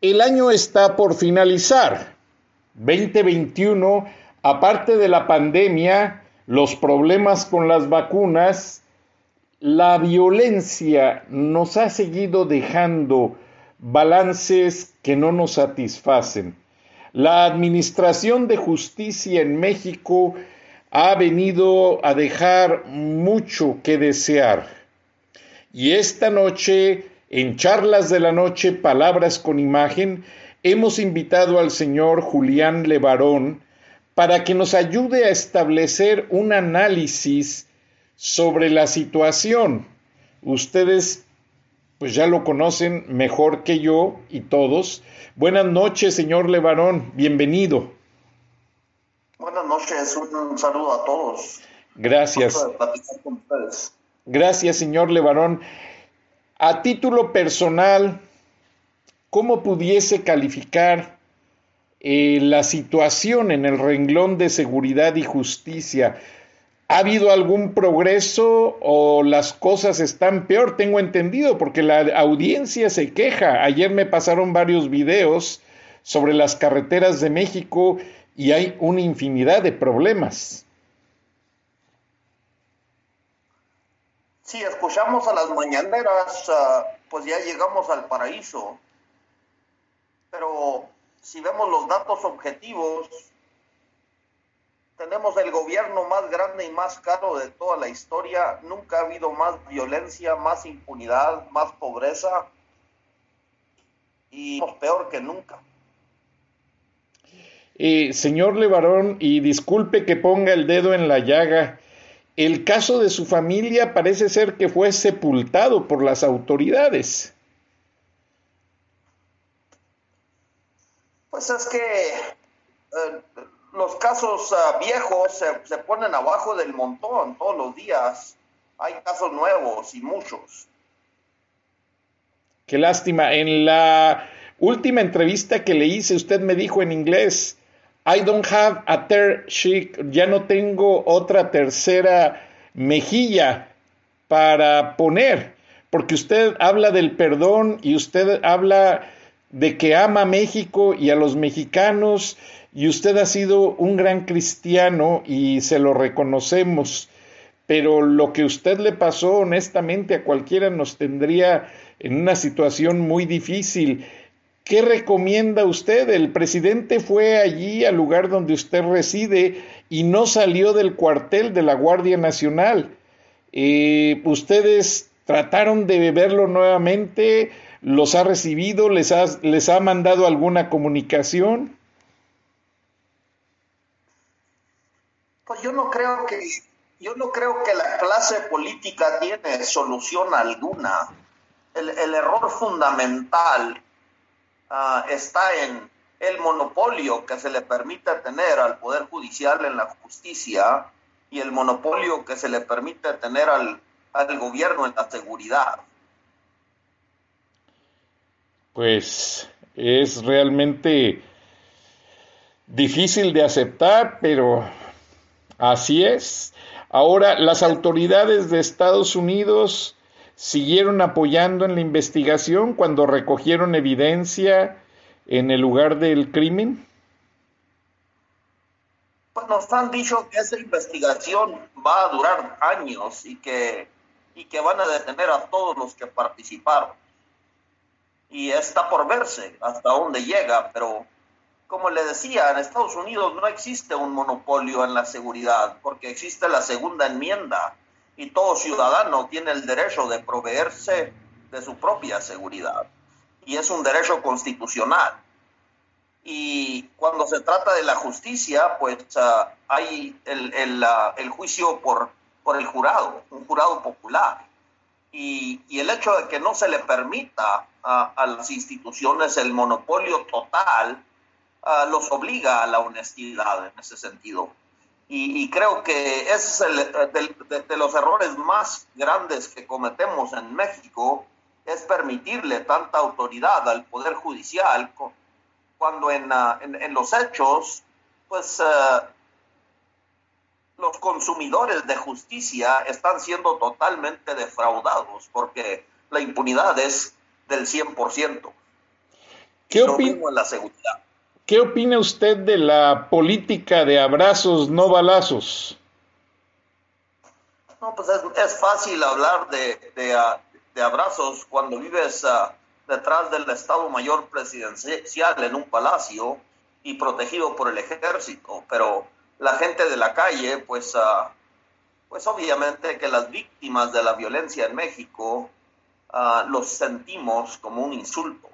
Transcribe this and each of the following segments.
El año está por finalizar. 2021, aparte de la pandemia, los problemas con las vacunas, la violencia nos ha seguido dejando balances que no nos satisfacen. La Administración de Justicia en México ha venido a dejar mucho que desear. Y esta noche, en Charlas de la Noche, Palabras con Imagen, hemos invitado al señor Julián Levarón para que nos ayude a establecer un análisis sobre la situación. Ustedes pues ya lo conocen mejor que yo y todos. Buenas noches, señor Levarón, bienvenido. Buenas noches, un saludo a todos. Gracias. Gracias, señor Levarón. A título personal, ¿cómo pudiese calificar eh, la situación en el renglón de seguridad y justicia? ¿Ha habido algún progreso o las cosas están peor? Tengo entendido, porque la audiencia se queja. Ayer me pasaron varios videos sobre las carreteras de México y hay una infinidad de problemas. Si escuchamos a las mañaneras, ah, pues ya llegamos al paraíso. Pero si vemos los datos objetivos, tenemos el gobierno más grande y más caro de toda la historia. Nunca ha habido más violencia, más impunidad, más pobreza y peor que nunca. Eh, señor Levarón, y disculpe que ponga el dedo en la llaga, el caso de su familia parece ser que fue sepultado por las autoridades. Pues es que eh, los casos ah, viejos se, se, ponen abajo del montón todos los días. Hay casos nuevos y muchos. Qué lástima. En la última entrevista que le hice, usted me dijo en inglés, I don't have a third cheek, ya no tengo otra tercera mejilla para poner, porque usted habla del perdón y usted habla de que ama a México y a los mexicanos y usted ha sido un gran cristiano y se lo reconocemos, pero lo que usted le pasó honestamente a cualquiera nos tendría en una situación muy difícil ¿Qué recomienda usted? El presidente fue allí al lugar donde usted reside y no salió del cuartel de la Guardia Nacional. Eh, ¿Ustedes trataron de verlo nuevamente? ¿Los ha recibido? ¿Les ha, les ha mandado alguna comunicación? Pues yo no creo que yo no creo que la clase política tiene solución alguna. El, el error fundamental Ah, está en el monopolio que se le permite tener al Poder Judicial en la justicia y el monopolio que se le permite tener al, al gobierno en la seguridad. Pues es realmente difícil de aceptar, pero así es. Ahora, las autoridades de Estados Unidos siguieron apoyando en la investigación cuando recogieron evidencia en el lugar del crimen? Pues nos han dicho que esa investigación va a durar años y que, y que van a detener a todos los que participaron. y está por verse hasta dónde llega, pero como le decía, en Estados Unidos no existe un monopolio en la seguridad, porque existe la segunda enmienda y todo ciudadano tiene el derecho de proveerse de su propia seguridad. Y es un derecho constitucional. Y cuando se trata de la justicia, pues uh, hay el, el, juicio por, por el jurado, un jurado popular. Y, y el hecho de que no se le permita a, las instituciones el monopolio total, uh, los obliga a la honestidad en ese sentido. Y, y creo que ese es el, de, de, de, los errores más grandes que cometemos en México, es permitirle tanta autoridad al Poder Judicial cuando en, uh, en, en los hechos, pues uh, los consumidores de justicia están siendo totalmente defraudados porque la impunidad es del 100%. ¿Qué, opina, en la seguridad. ¿Qué opina usted de la política de abrazos no balazos? No, pues es, es fácil hablar de, de, uh, de, abrazos cuando vives uh, detrás del Estado Mayor Presidencial en un palacio y protegido por el ejército, pero la gente de la calle, pues, uh, pues obviamente que las víctimas de la violencia en México uh, los sentimos como un insulto.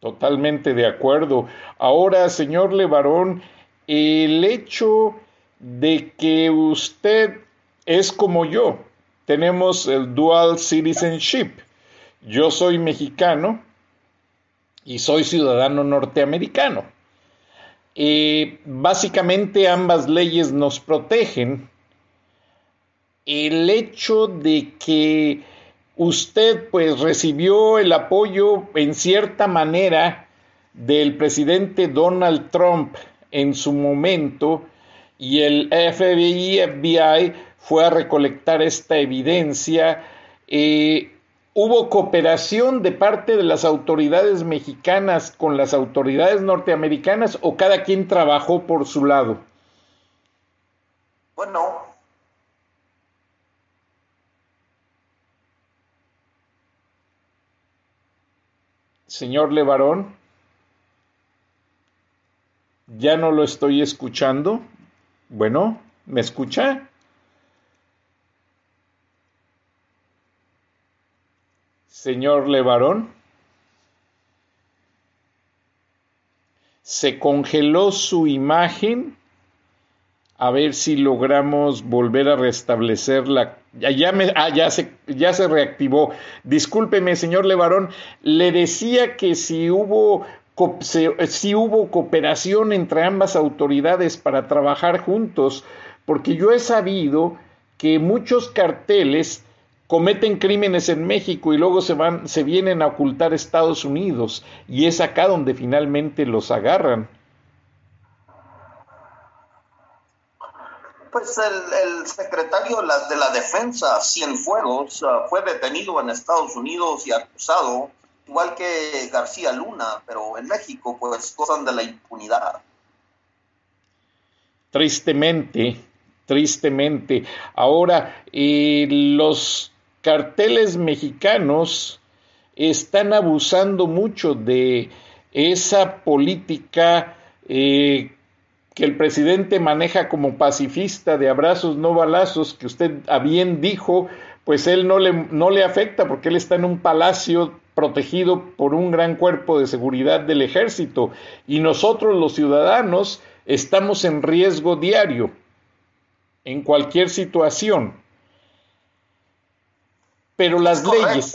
Totalmente de acuerdo. Ahora, señor Levarón, el hecho de que usted es como yo, tenemos el dual citizenship. Yo soy mexicano y soy ciudadano norteamericano. Eh, básicamente ambas leyes nos protegen. El hecho de que usted pues recibió el apoyo en cierta manera del presidente Donald Trump en su momento y el FBI, FBI fue a recolectar esta evidencia. Eh, hubo cooperación de parte de las autoridades mexicanas con las autoridades norteamericanas o cada quien trabajó por su lado? Bueno. Señor Levarón, ya no lo estoy escuchando. Bueno, ¿me escucha? Señor Levarón, se congeló su imagen. A ver si logramos volver a restablecerla. Ya, ya, me, ah, ya, se, ya se reactivó. Discúlpeme, señor Levarón. Le decía que si hubo, si hubo cooperación entre ambas autoridades para trabajar juntos, porque yo he sabido que muchos carteles cometen crímenes en México y luego se van, se vienen a ocultar a Estados Unidos y es acá donde finalmente los agarran. Pues el, secretario de la Defensa, Cienfuegos, uh, fue detenido en Estados Unidos y acusado, igual que García Luna, pero en México pues gozan de la impunidad. Tristemente, tristemente. Ahora, eh, los carteles mexicanos están abusando mucho de esa política eh, que el presidente maneja como pacifista de abrazos no balazos, que usted a bien dijo, pues él no le, no le afecta porque él está en un palacio protegido por un gran cuerpo de seguridad del ejército. Y nosotros los ciudadanos estamos en riesgo diario en cualquier situación. Pero las leyes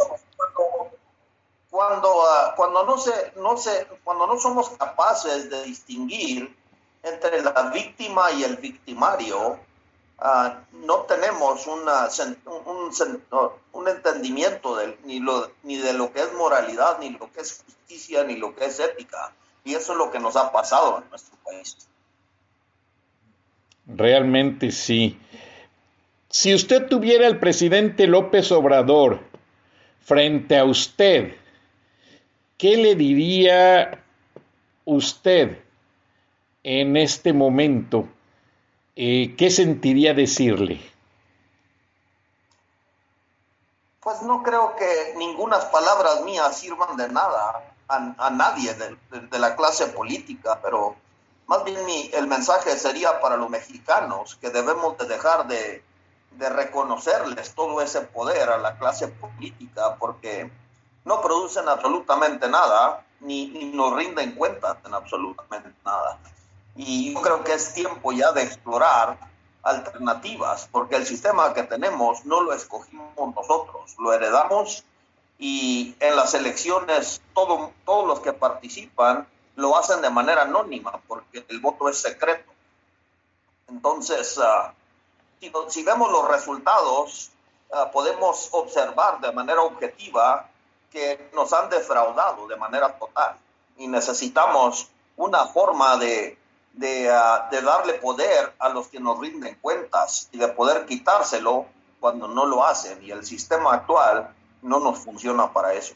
cuando uh, cuando no se no se cuando no somos capaces de distinguir entre la víctima y el victimario uh, no tenemos una, un, entendimiento ni, ni de lo que es moralidad, ni lo que es justicia, ni lo que es ética. Y eso es lo que nos ha pasado en nuestro país. Realmente sí. Si usted tuviera al presidente López Obrador frente a usted, ¿qué le diría usted en este momento? Eh, ¿Qué sentiría decirle? Pues no creo que ninguna palabras mías sirvan de nada a, nadie de, la clase política, pero más bien el mensaje sería para los mexicanos que debemos de dejar de, de reconocerles todo ese poder a la clase política porque no producen absolutamente nada ni, ni, nos rinden cuentas en absolutamente nada. Y yo creo que es tiempo ya de explorar alternativas, porque el sistema que tenemos no lo escogimos nosotros, lo heredamos y en las elecciones todo, todos los que participan lo hacen de manera anónima, porque el voto es secreto. Entonces, uh, si, vemos los resultados, uh, podemos observar de manera objetiva que nos han defraudado de manera total y necesitamos una forma de, de, uh, de darle poder a los que nos rinden cuentas y de poder quitárselo cuando no lo hacen y el sistema actual no nos funciona para eso.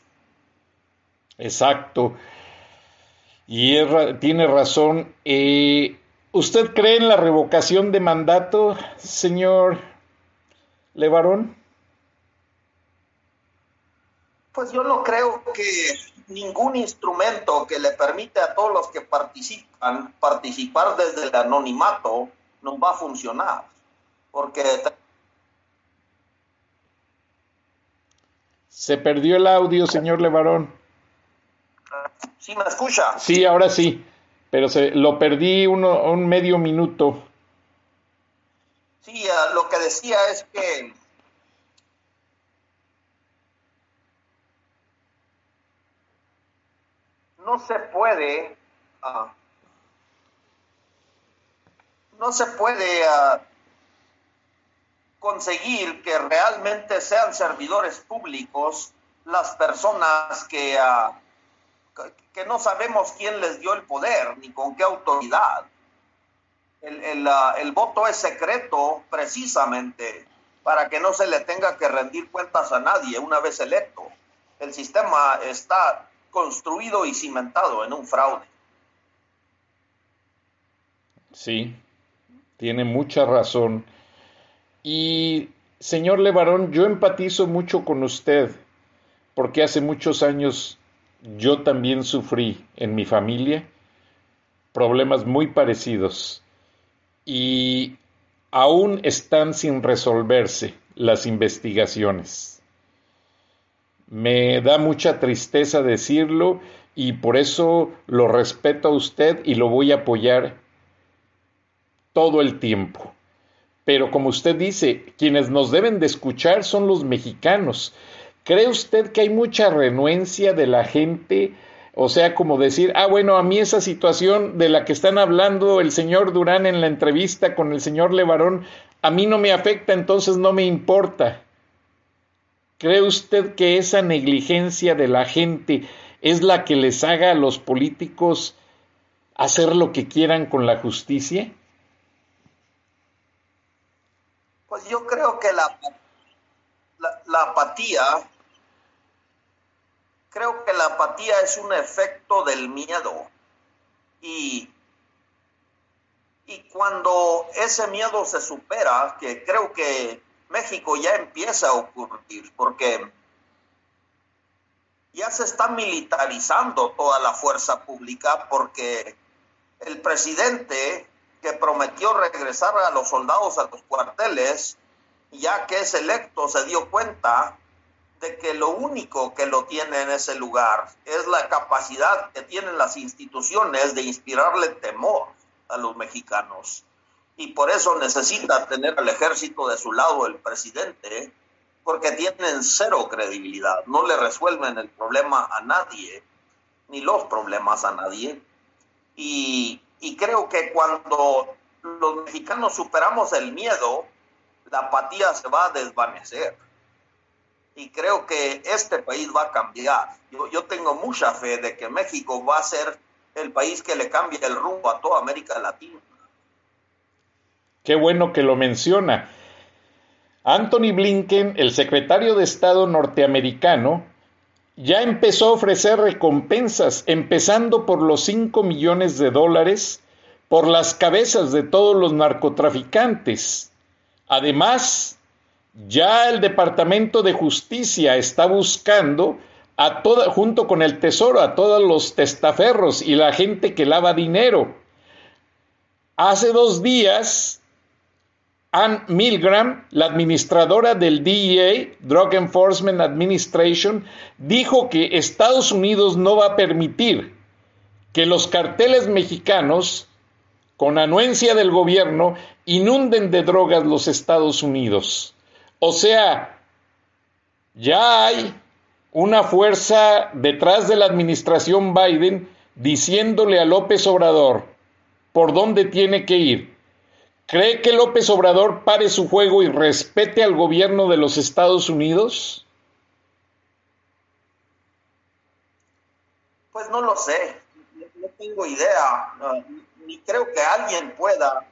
Exacto. Y tiene razón. Eh, ¿Usted cree en la revocación de mandato, señor Levarón? Pues yo no creo que ningún instrumento que le permite a todos los que participan participar desde el anonimato nos va a funcionar, porque se perdió el audio, señor Levarón. ¿Sí me escucha? Sí, ahora sí pero se, lo perdí uno, un medio minuto. Sí, uh, lo que decía es que no se puede, uh, no se puede uh, conseguir que realmente sean servidores públicos las personas que que no sabemos quién les dio el poder ni con qué autoridad. El, el, voto es secreto precisamente para que no se le tenga que rendir cuentas a nadie una vez electo. El sistema está construido y cimentado en un fraude. Sí, tiene mucha razón. Y, señor Levarón, yo empatizo mucho con usted, porque hace muchos años yo también sufrí en mi familia problemas muy parecidos y aún están sin resolverse las investigaciones. Me da mucha tristeza decirlo y por eso lo respeto a usted y lo voy a apoyar todo el tiempo. Pero como usted dice, quienes nos deben de escuchar son los mexicanos, ¿Cree usted que hay mucha renuencia de la gente? O sea, como decir, ah, bueno, a mí esa situación de la que están hablando el señor Durán en la entrevista con el señor Levarón, a mí no me afecta, entonces no me importa. ¿Cree usted que esa negligencia de la gente es la que les haga a los políticos hacer lo que quieran con la justicia? Pues yo creo que la, apatía creo que la apatía es un efecto del miedo. Y, y cuando ese miedo se supera, que creo que México ya empieza a ocurrir, porque ya se está militarizando toda la fuerza pública, porque el presidente que prometió regresar a los soldados a los cuarteles, ya que es electo, se dio cuenta de que lo único que lo tiene en ese lugar es la capacidad que tienen las instituciones de inspirarle temor a los mexicanos. Y por eso necesita tener al ejército de su lado el presidente, porque tienen cero credibilidad, no le resuelven el problema a nadie, ni los problemas a nadie. Y, y creo que cuando los mexicanos superamos el miedo, la apatía se va a desvanecer y creo que este país va a cambiar. Yo, tengo mucha fe de que México va a ser el país que le cambie el rumbo a toda América Latina. Qué bueno que lo menciona. Anthony Blinken, el secretario de Estado norteamericano, ya empezó a ofrecer recompensas, empezando por los 5 millones de dólares por las cabezas de todos los narcotraficantes. Además, Ya el Departamento de Justicia está buscando a toda, junto con el Tesoro, a todos los testaferros y la gente que lava dinero. Hace dos días, Ann Milgram, la administradora del DEA, Drug Enforcement Administration, dijo que Estados Unidos no va a permitir que los carteles mexicanos, con anuencia del gobierno, inunden de drogas los Estados Unidos. O sea, ya hay una fuerza detrás de la administración Biden diciéndole a López Obrador por dónde tiene que ir. ¿Cree que López Obrador pare su juego y respete al gobierno de los Estados Unidos? Pues no lo sé no tengo idea, ni creo que alguien pueda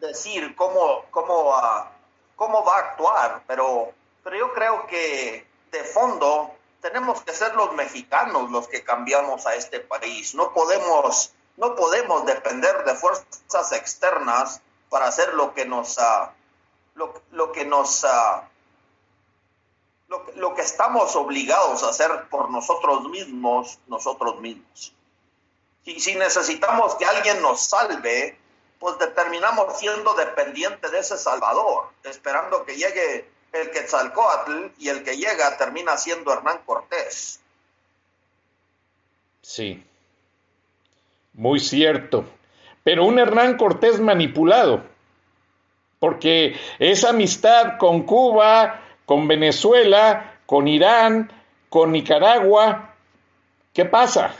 decir cómo, cómo, ah, cómo va a actuar, pero, pero yo creo que de fondo tenemos que ser los mexicanos los que cambiamos a este país. No podemos, no podemos depender de fuerzas externas para hacer lo que nos, uh, lo, que nos, uh, lo, lo que estamos obligados a hacer por nosotros mismos, nosotros mismos. Y si necesitamos que alguien nos salve, pues terminamos siendo dependientes de ese Salvador, esperando que llegue el Quetzalcoatl y el que llega termina siendo Hernán Cortés. Sí, muy cierto. Pero un Hernán Cortés manipulado, porque esa amistad con Cuba, con Venezuela, con Irán, con Nicaragua, ¿qué pasa?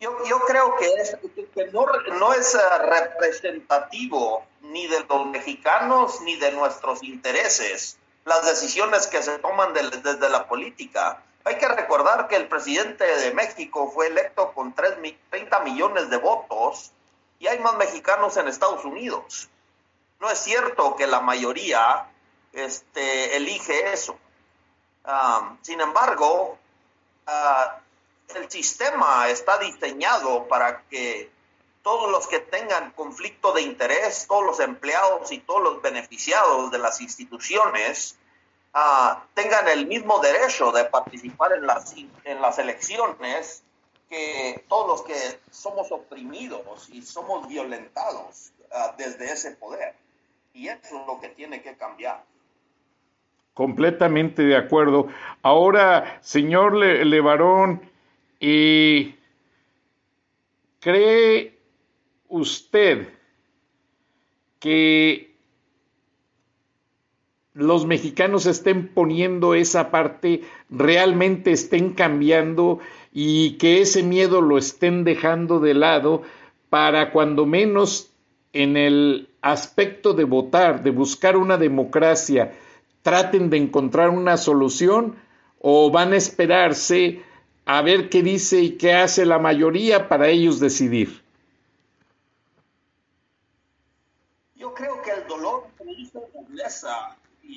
Yo, creo que, es, que no, no es eh, representativo ni de los mexicanos ni de nuestros intereses las decisiones que se toman desde la política. Hay que recordar que el presidente de México fue electo con 30 millones de votos y hay más mexicanos en Estados Unidos. No es cierto que la mayoría este, elige eso. Ah, sin embargo, uh, el sistema está diseñado para que todos los que tengan conflicto de interés, todos los empleados y todos los beneficiados de las instituciones ah, tengan el mismo derecho de participar en las, en las elecciones que todos los que somos oprimidos y somos violentados ah, desde ese poder. Y eso es lo que tiene que cambiar. Completamente de acuerdo. Ahora, señor Levarón, ¿Y cree usted que los mexicanos estén poniendo esa parte, realmente estén cambiando y que ese miedo lo estén dejando de lado para cuando menos en el aspecto de votar, de buscar una democracia, traten de encontrar una solución o van a esperarse a ver qué dice y qué hace la mayoría para ellos decidir. Yo creo que el dolor y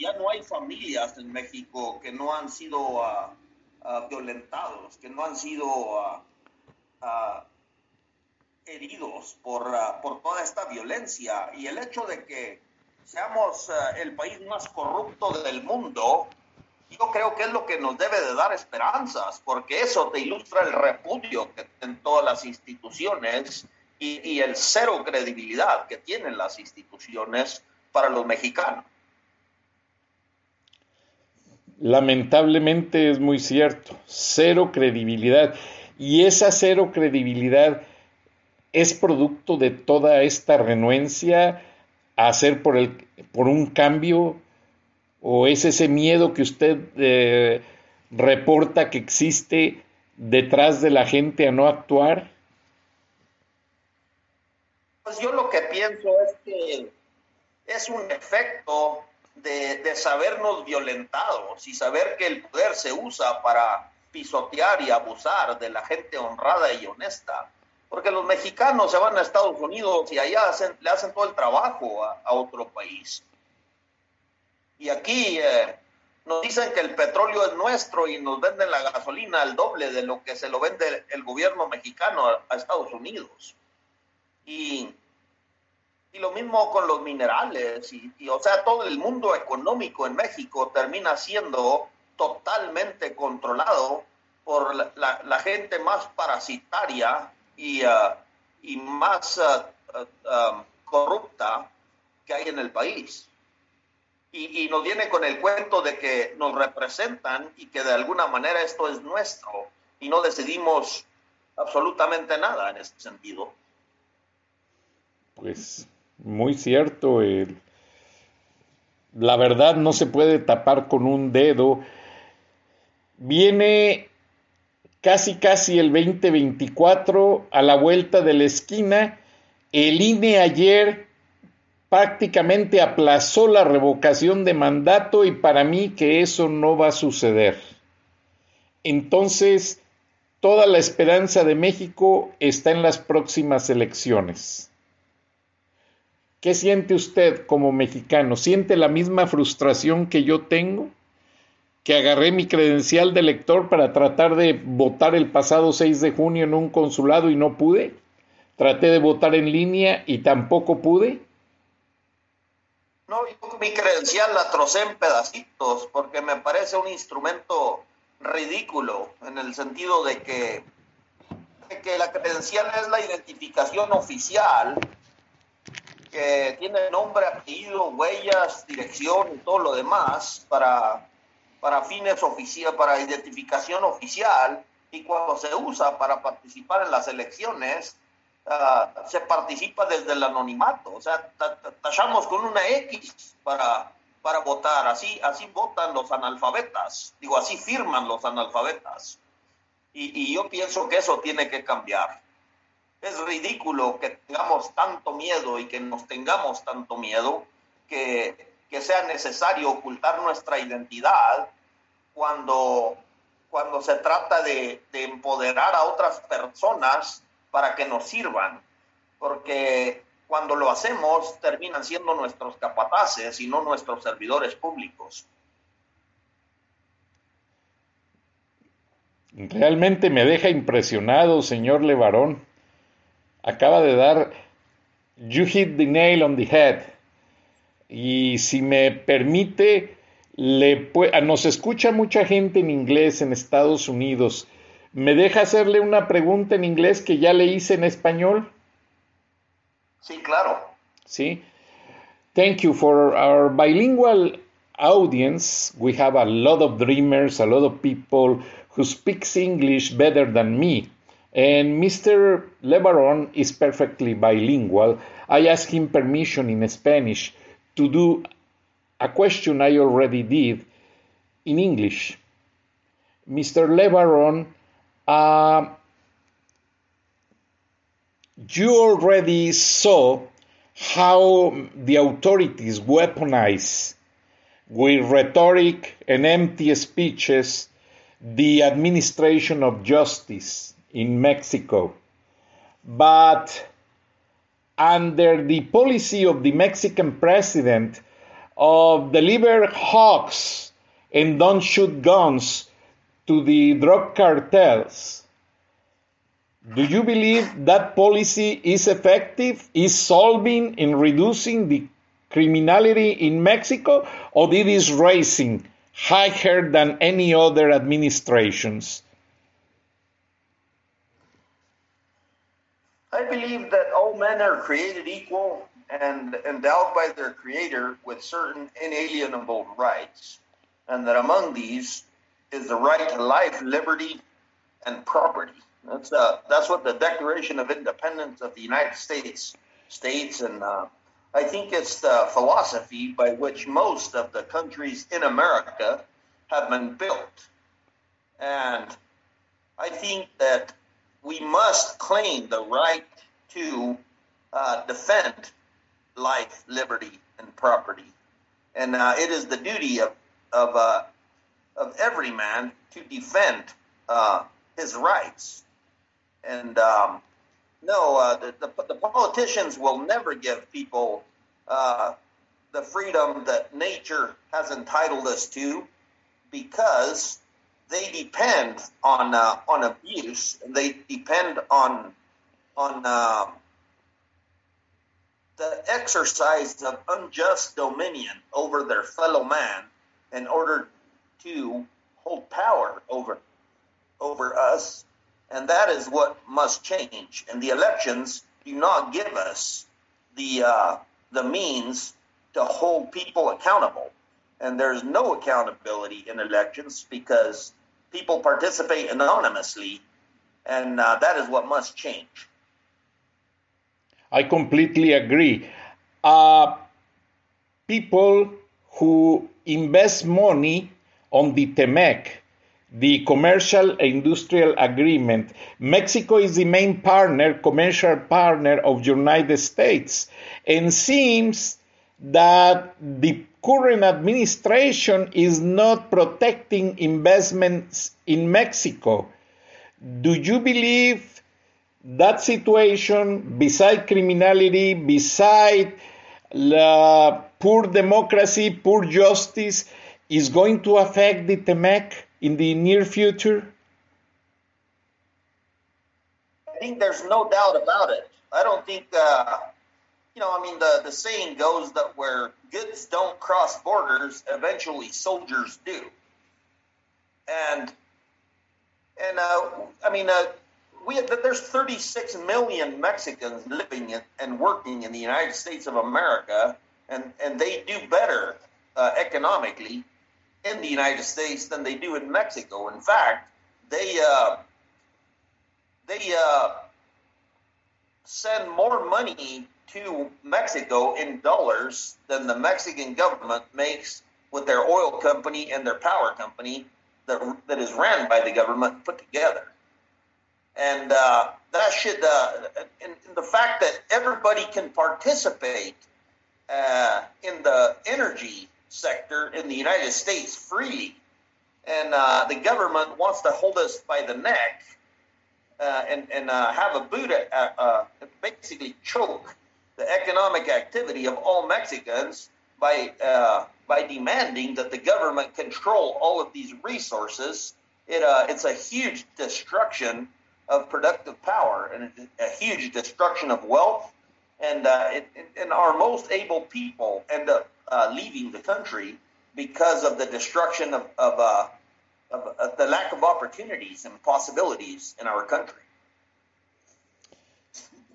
ya no hay familias en México que no han sido ah, ah, violentados, que no han sido ah, heridos por, por toda esta violencia. Y el hecho de que seamos el país más corrupto del mundo, yo creo que es lo que nos debe de dar esperanzas, porque eso te ilustra el repudio que en todas las instituciones y, el cero credibilidad que tienen las instituciones para los mexicanos. Lamentablemente es muy cierto, cero credibilidad. Y esa cero credibilidad es producto de toda esta renuencia a hacer por, el, por un cambio ¿O es ese miedo que usted eh, reporta que existe detrás de la gente a no actuar? Pues yo lo que pienso es que es un efecto de, de, sabernos violentados y saber que el poder se usa para pisotear y abusar de la gente honrada y honesta. Porque los mexicanos se van a Estados Unidos y allá le hacen todo el trabajo a otro país. Y aquí eh, nos dicen que el petróleo es nuestro y nos venden la gasolina al doble de lo que se lo vende el gobierno mexicano a, Estados Unidos. Y, Y lo mismo con los minerales, y, o sea, todo el mundo económico en México termina siendo totalmente controlado por la, gente más parasitaria y, uh, y más uh, uh, um, corrupta que hay en el país. Y, y, nos viene con el cuento de que nos representan y que de alguna manera esto es nuestro y no decidimos absolutamente nada en ese sentido. Pues muy cierto. la verdad no se puede tapar con un dedo. Viene casi casi el 2024 a la vuelta de la esquina. El INE ayer prácticamente aplazó la revocación de mandato y para mí que eso no va a suceder. Entonces, toda la esperanza de México está en las próximas elecciones. ¿Qué siente usted como mexicano? ¿Siente la misma frustración que yo tengo? Que agarré mi credencial de elector para tratar de votar el pasado 6 de junio en un consulado y no pude. Traté de votar en línea y tampoco pude. No, yo mi credencial la trocé en pedacitos porque me parece un instrumento ridículo en el sentido de que, de que la credencial es la identificación oficial que tiene nombre, apellido, huellas, dirección y todo lo demás para, para fines oficiales, para identificación oficial, y cuando se usa para participar en las elecciones, ah, se participa desde el anonimato, o sea, tachamos con una X para, para votar, así, así votan los analfabetas, digo, así firman los analfabetas. Y, y yo pienso que eso tiene que cambiar es ridículo que tengamos tanto miedo y que nos tengamos tanto miedo que, sea necesario ocultar nuestra identidad cuando, cuando se trata de, empoderar a otras personas para que nos sirvan. Porque cuando lo hacemos terminan siendo nuestros capataces y no nuestros servidores públicos. Realmente me deja impresionado, señor Levarón acaba de dar You hit the nail on the head. Y si me permite, le ah, nos escucha mucha gente en inglés en Estados Unidos. ¿Me deja hacerle una pregunta en inglés que ya le hice en español? Sí, claro. Sí. Thank you for our bilingual audience. We have a lot of dreamers, a lot of people who speaks English better than me. And Mr. Lebaron is perfectly bilingual. I asked him permission in Spanish to do a question I already did in English. Mr. Lebaron, uh, you already saw how the authorities weaponize with rhetoric and empty speeches the administration of justice in Mexico. But under the policy of the Mexican president of deliver hawks and don't shoot guns to the drug cartels, do you believe that policy is effective, is solving in reducing the criminality in Mexico, or it is raising higher than any other administrations? I believe that all men are created equal and endowed by their Creator with certain inalienable rights, and that among these is the right to life, liberty, and property. That's uh, that's what the Declaration of Independence of the United States states, and uh, I think it's the philosophy by which most of the countries in America have been built. And I think that we must claim the right to uh, defend life, liberty, and property. And uh, it is the duty of, of, uh, of every man to defend uh, his rights. And um, no, uh, the, the, the, politicians will never give people uh, the freedom that nature has entitled us to because they depend on uh, on abuse. They depend on on uh, the exercise of unjust dominion over their fellow man in order to hold power over over us. And that is what must change. And the elections do not give us the uh, the means to hold people accountable. And there's no accountability in elections because people participate anonymously and uh, that is what must change I completely agree. Uh, people who invest money on the TEMEC, the Commercial Industrial Agreement, Mexico is the main partner, commercial partner of the United States, and seems that the current administration is not protecting investments in Mexico. Do you believe that situation, beside criminality, beside poor democracy, poor justice, is going to affect the TEMEC in the near future? I think there's no doubt about it. I don't think, uh, you know, I mean, the, the saying goes that where goods don't cross borders, eventually soldiers do. And, and uh, I mean, uh, we there's 36 million Mexicans living in, and working in the United States of America, and and they do better uh, economically in the United States than they do in Mexico. In fact, they uh, they uh, send more money to Mexico in dollars than the Mexican government makes with their oil company and their power company that, that is ran by the government put together. And uh, that should uh, and, and the fact that everybody can participate uh, in the energy sector in the United States freely, and uh, the government wants to hold us by the neck uh, and and uh, have a boot at, basically choke the economic activity of all Mexicans by by demanding that the government control all of these resources. It it's a huge destruction of productive power and a huge destruction of wealth. And, uh, it, and our most able people end up uh, leaving the country because of the destruction of, of, uh, of, of the lack of opportunities and possibilities in our country.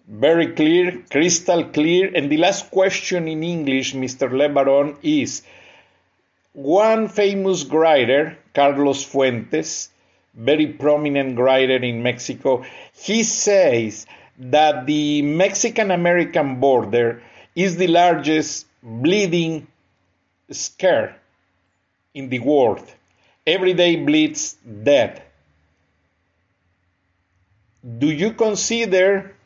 Very clear, crystal clear. And the last question in English, Mr. LeBaron, is one famous writer, Carlos Fuentes, very prominent writer in Mexico, he says that the Mexican American border is the largest bleeding scare in the world. Every day bleeds dead. Do you consider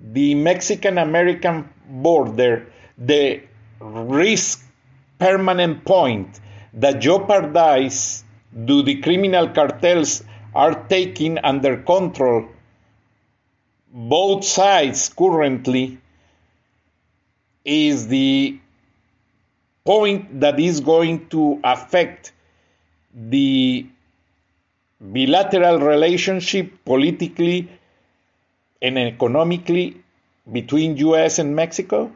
the Mexican American border the risk permanent point that jeopardize do the criminal cartels are taking under control both sides currently is the point that is going to affect the bilateral relationship politically and economically between US and Mexico?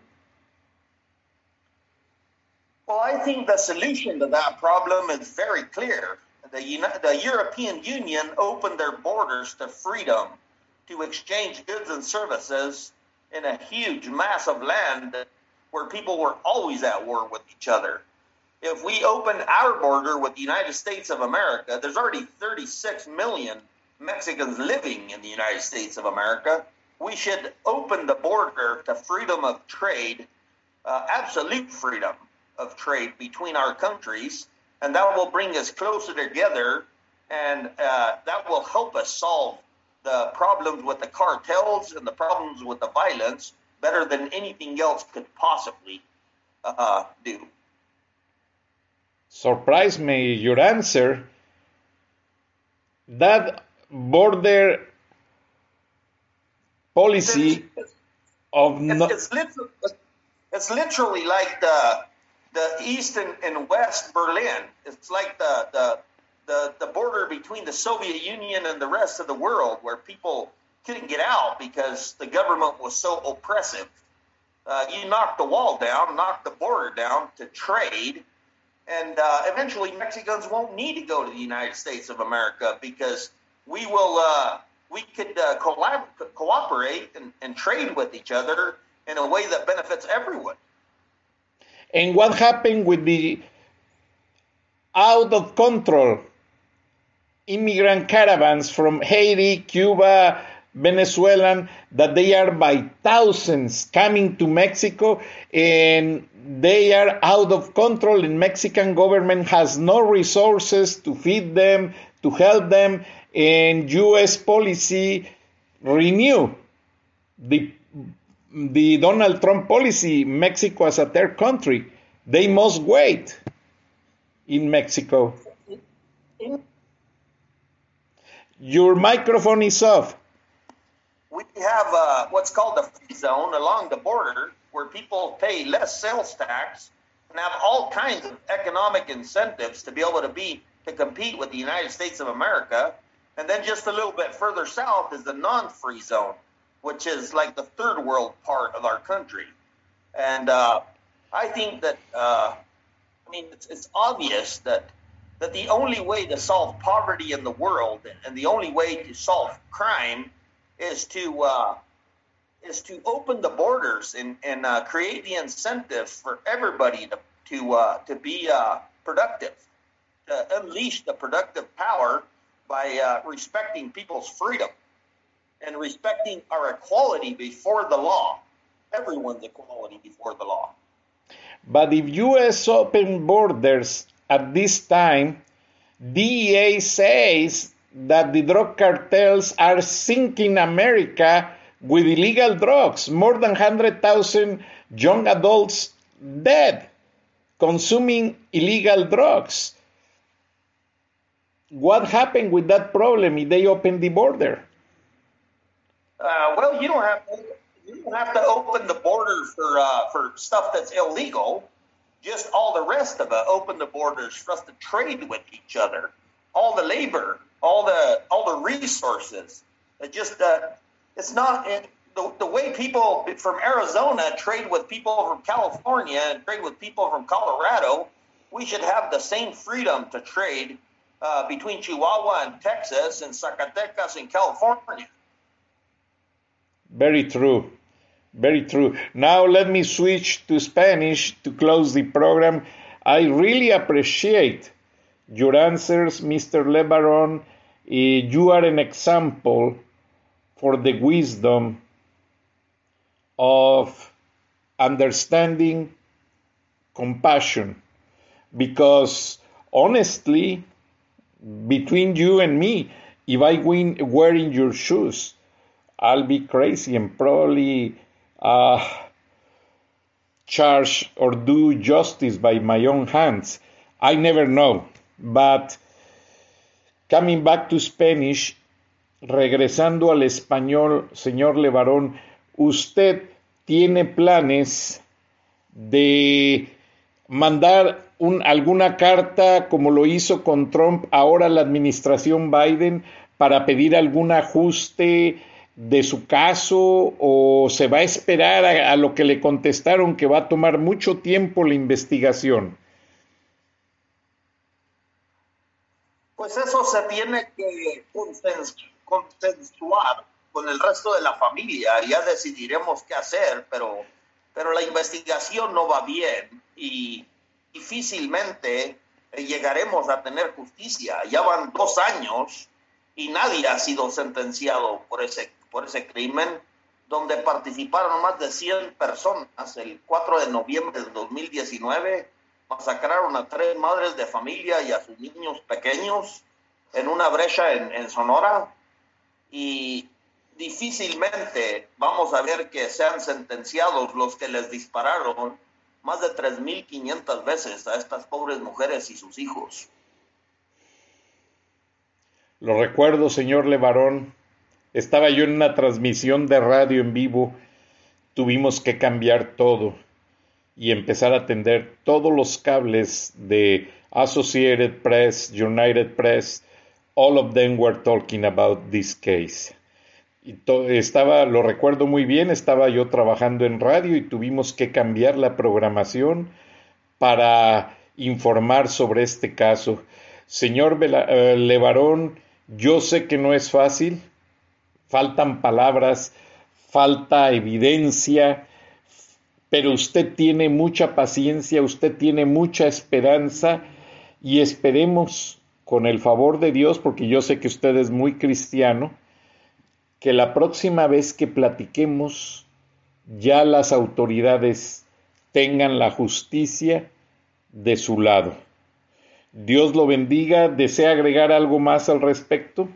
Well, I think the solution to that problem is very clear the, the European Union opened their borders to freedom to exchange goods and services in a huge mass of land where people were always at war with each other. If we open our border with the United States of America, there's already 36 million Mexicans living in the United States of America. We should open the border to freedom of trade, uh, absolute freedom of trade between our countries and that will bring us closer together, and uh, that will help us solve the problems with the cartels and the problems with the violence better than anything else could possibly uh, do. Surprise me your answer. That border policy it's, of it's, no- it's, literally, it's literally like the the east and, and west Berlin. It's like the, the the the border between the Soviet Union and the rest of the world, where people couldn't get out because the government was so oppressive. Uh, you knock the wall down, knock the border down to trade, and uh, eventually Mexicans won't need to go to the United States of America because we will uh, we could uh, collab- cooperate and, and trade with each other in a way that benefits everyone. And what happened with the out of control immigrant caravans from Haiti, Cuba, Venezuelan, that they are by thousands coming to Mexico and they are out of control and Mexican government has no resources to feed them, to help them, and US policy renew the the Donald Trump policy, Mexico as a third country. They must wait in Mexico. Your microphone is off. We have uh, what's called a free zone along the border where people pay less sales tax and have all kinds of economic incentives to be able to be to compete with the United States of America. And then just a little bit further south is the non-free zone, which is like the third world part of our country. And uh, I think that uh, I mean it's, it's obvious that that the only way to solve poverty in the world and the only way to solve crime is to uh, is to open the borders and, and uh, create the incentive for everybody to to uh, to be uh, productive, to unleash the productive power by uh, respecting people's freedom and respecting our equality before the law. Everyone's equality before the law. But if U.S. open borders at this time, DEA says that the drug cartels are sinking America with illegal drugs. More than 100,000 young adults dead consuming illegal drugs. What happened with that problem if they open the border? Uh, well, you don't have to, you don't have to open the border for uh, for stuff that's illegal just all the rest of it open the borders for us to trade with each other. All the labor, all the all the resources. It just uh, it's not it, the, the way people from Arizona trade with people from California and trade with people from Colorado. We should have the same freedom to trade uh, between Chihuahua and Texas and Zacatecas and California. Very true. Very true. Now let me switch to Spanish to close the program. I really appreciate your answers, Mr. LeBaron. Uh, you are an example for the wisdom of understanding compassion because honestly between you and me if i win wearing your shoes i'll be crazy and probably uh, charge or do justice by my own hands. I never know. But coming back to Spanish, regresando al español, señor Levarón, usted tiene planes de mandar un, alguna carta como lo hizo con Trump ahora la administración Biden para pedir algún ajuste de su caso o se va a esperar a, a, lo que le contestaron que va a tomar mucho tiempo la investigación? Pues eso se tiene que consensuar con el resto de la familia, ya decidiremos qué hacer, pero, pero la investigación no va bien y difícilmente llegaremos a tener justicia. Ya van dos años y nadie ha sido sentenciado por ese por ese crimen, donde participaron más de 100 personas. El 4 de noviembre de 2019 masacraron a tres madres de familia y a sus niños pequeños en una brecha en, Sonora. Y difícilmente vamos a ver que sean sentenciados los que les dispararon más de 3.500 veces a estas pobres mujeres y sus hijos. Lo recuerdo, señor Levarón, estaba yo en una transmisión de radio en vivo, tuvimos que cambiar todo y empezar a atender todos los cables de Associated Press, United Press, all of them were talking about this case. estaba, lo recuerdo muy bien, estaba yo trabajando en radio y tuvimos que cambiar la programación para informar sobre este caso. Señor eh, Levarón, yo sé que no es fácil, faltan palabras, falta evidencia, pero usted tiene mucha paciencia, usted tiene mucha esperanza y esperemos con el favor de Dios, porque yo sé que usted es muy cristiano, que la próxima vez que platiquemos ya las autoridades tengan la justicia de su lado. Dios lo bendiga. ¿Desea agregar algo más al respecto?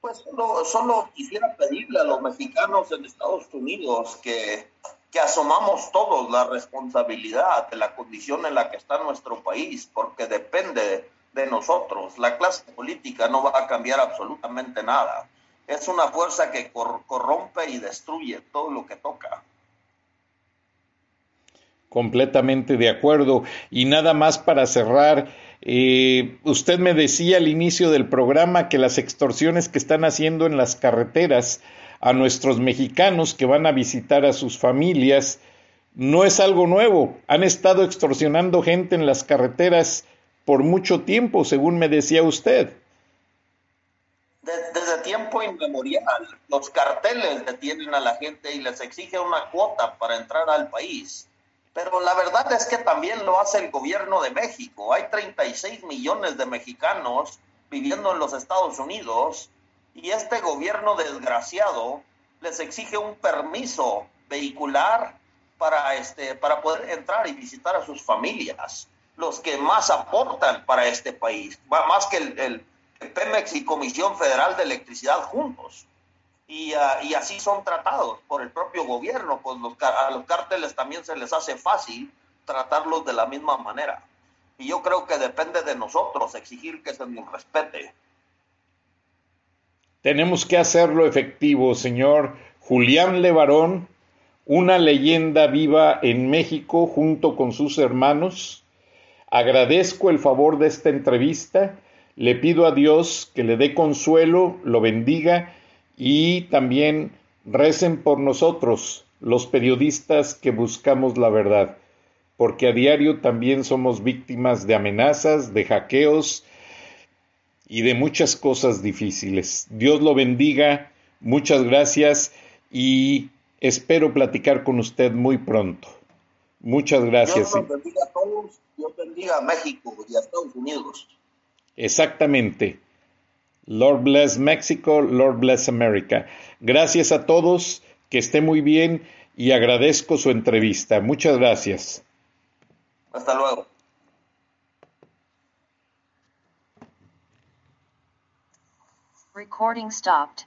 Pues solo, quisiera pedirle a los mexicanos en Estados Unidos que, que asomamos todos la responsabilidad de la condición en la que está nuestro país, porque depende de nosotros. La clase política no va a cambiar absolutamente nada. Es una fuerza que corrompe y destruye todo lo que toca. Completamente de acuerdo. Y nada más para cerrar, usted me decía al inicio del programa que las extorsiones que están haciendo en las carreteras a nuestros mexicanos que van a visitar a sus familias no es algo nuevo. Han estado extorsionando gente en las carreteras por mucho tiempo, según me decía usted. Desde tiempo inmemorial, los carteles detienen a la gente y les exigen una cuota para entrar al país pero la verdad es que también lo hace el gobierno de México. Hay 36 millones de mexicanos viviendo en los Estados Unidos y este gobierno desgraciado les exige un permiso vehicular para, este, para poder entrar y visitar a sus familias, los que más aportan para este país, más que el, el Pemex y Comisión Federal de Electricidad juntos. Y, así son tratados por el propio gobierno, pues los, a los cárteles también se les hace fácil tratarlos de la misma manera. Y yo creo que depende de nosotros exigir que se nos respete. Tenemos que hacerlo efectivo, señor Julián Levarón, una leyenda viva en México junto con sus hermanos. Agradezco el favor de esta entrevista. Le pido a Dios que le dé consuelo, lo bendiga y también recen por nosotros, los periodistas que buscamos la verdad, porque a diario también somos víctimas de amenazas, de hackeos y de muchas cosas difíciles. Dios lo bendiga, muchas gracias y espero platicar con usted muy pronto. Muchas gracias. Dios bendiga a todos, Dios bendiga a México y a Estados Unidos. Exactamente. Lord bless Mexico, Lord bless America. Gracias a todos, que esté muy bien y agradezco su entrevista. Muchas gracias. Hasta luego. Recording stopped.